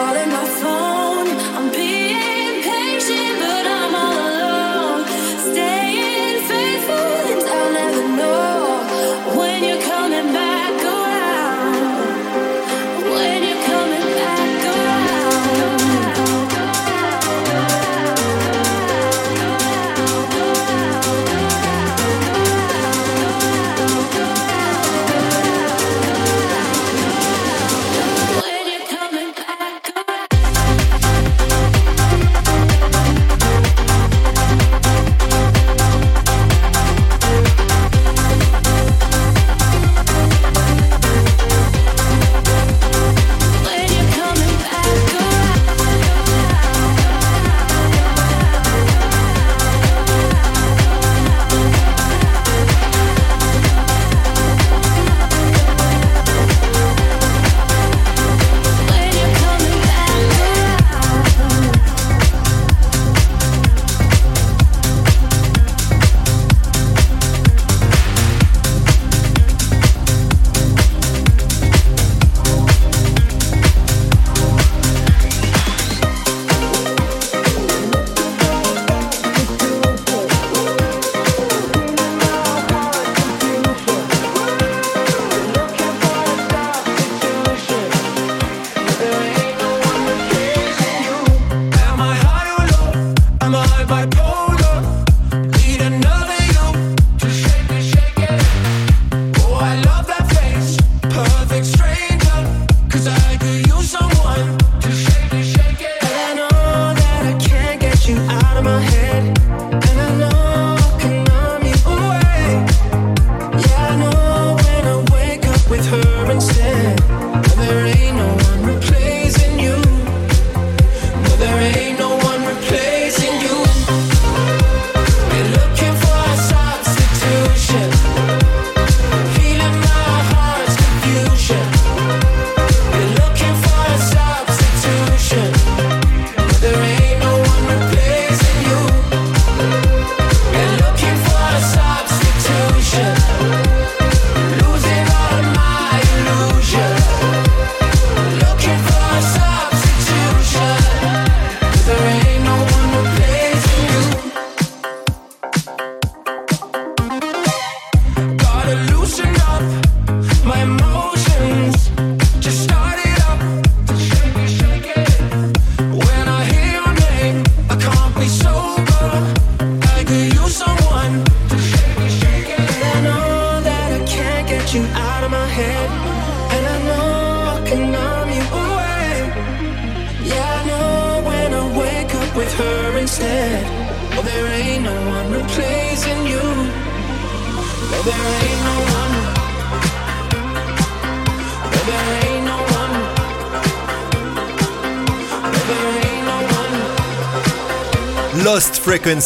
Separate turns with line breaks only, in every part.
calling my phone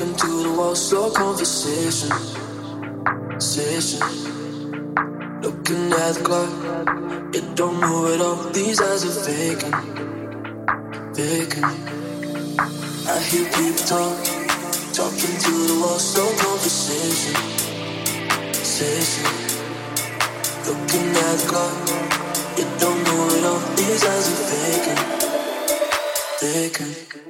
talking to the wall, slow conversation. Session. Looking at the clock, it don't move at all. These eyes are vacant. Vacant. I hear people talk, talking to the wall, slow conversation. Session. Looking at the clock, it don't move at all. These eyes are vacant. Vacant.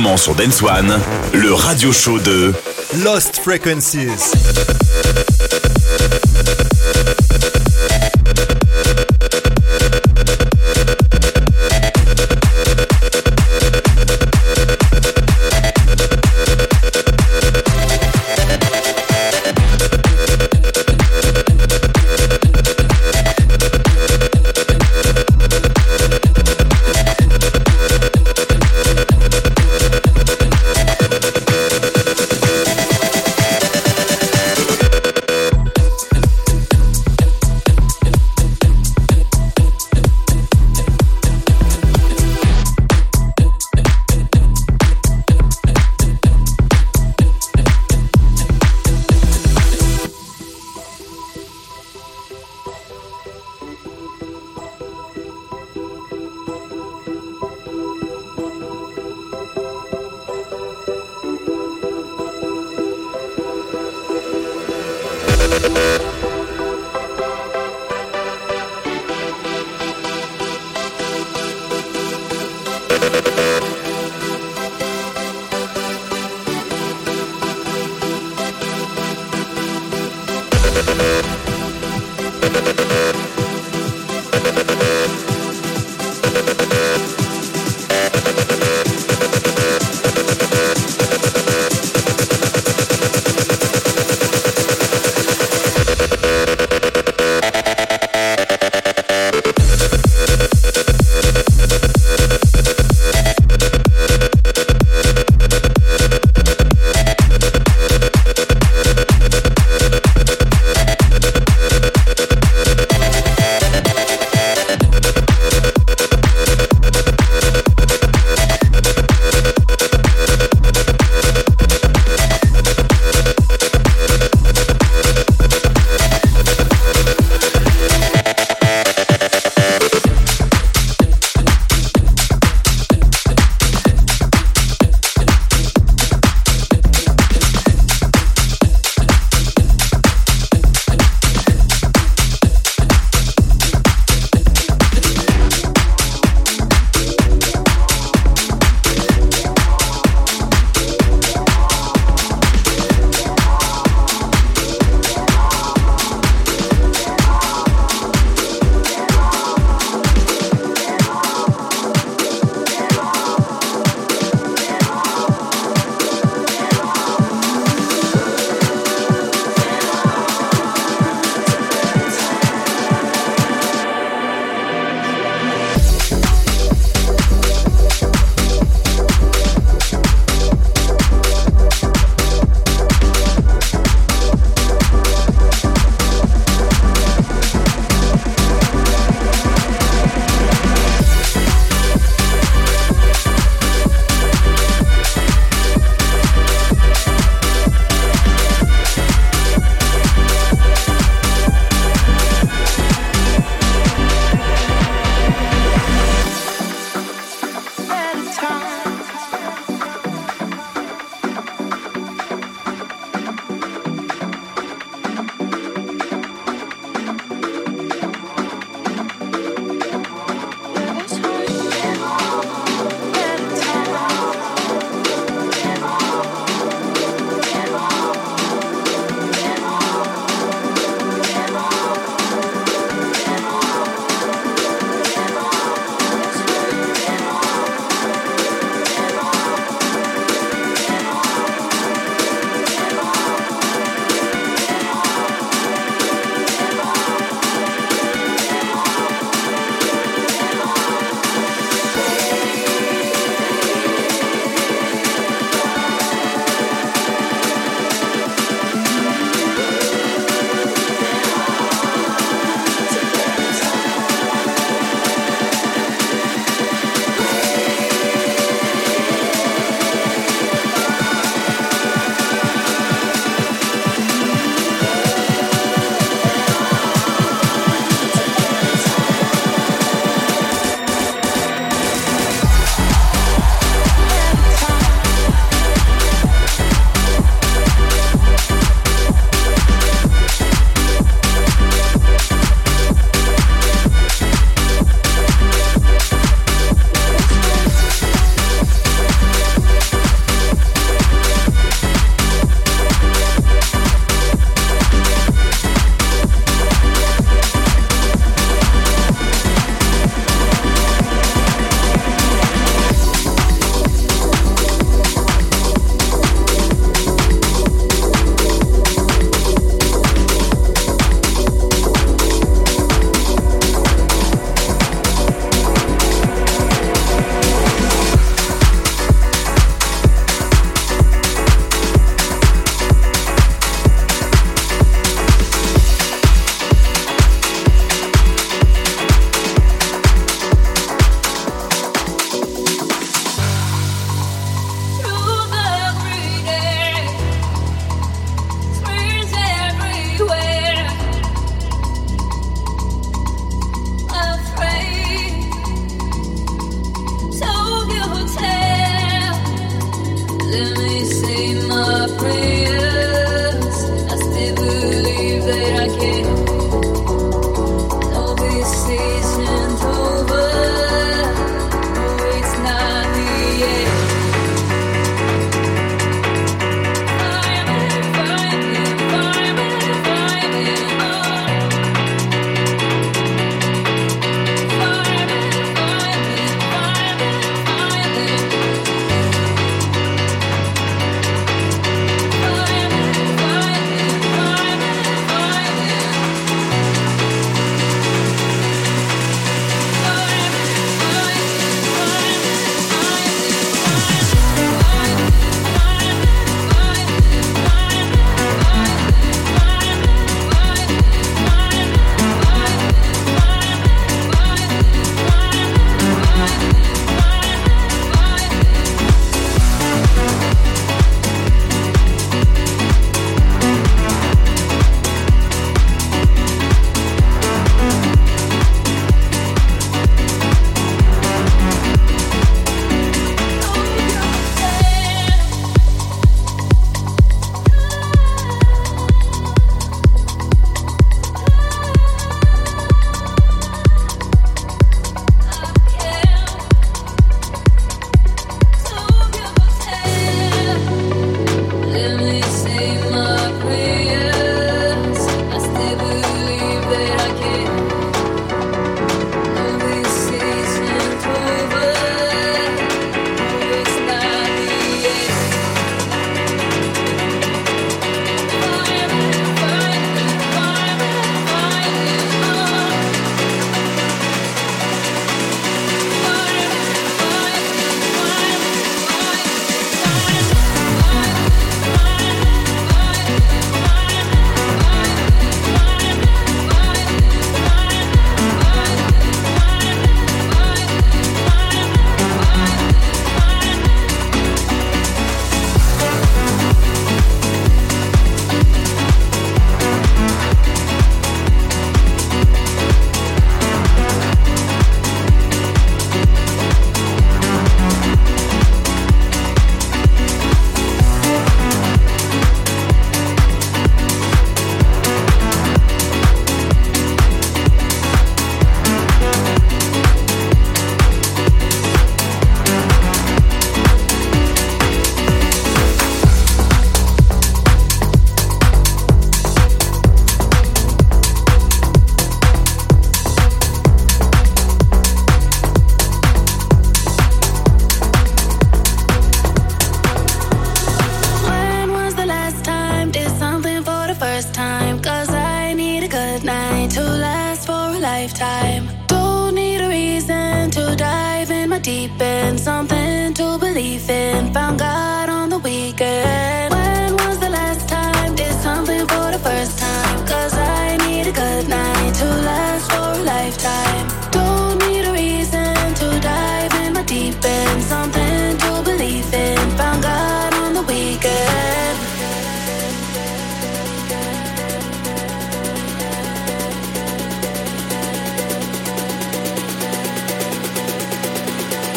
Moment sur Dance One, le radio show de
Lost Frequencies.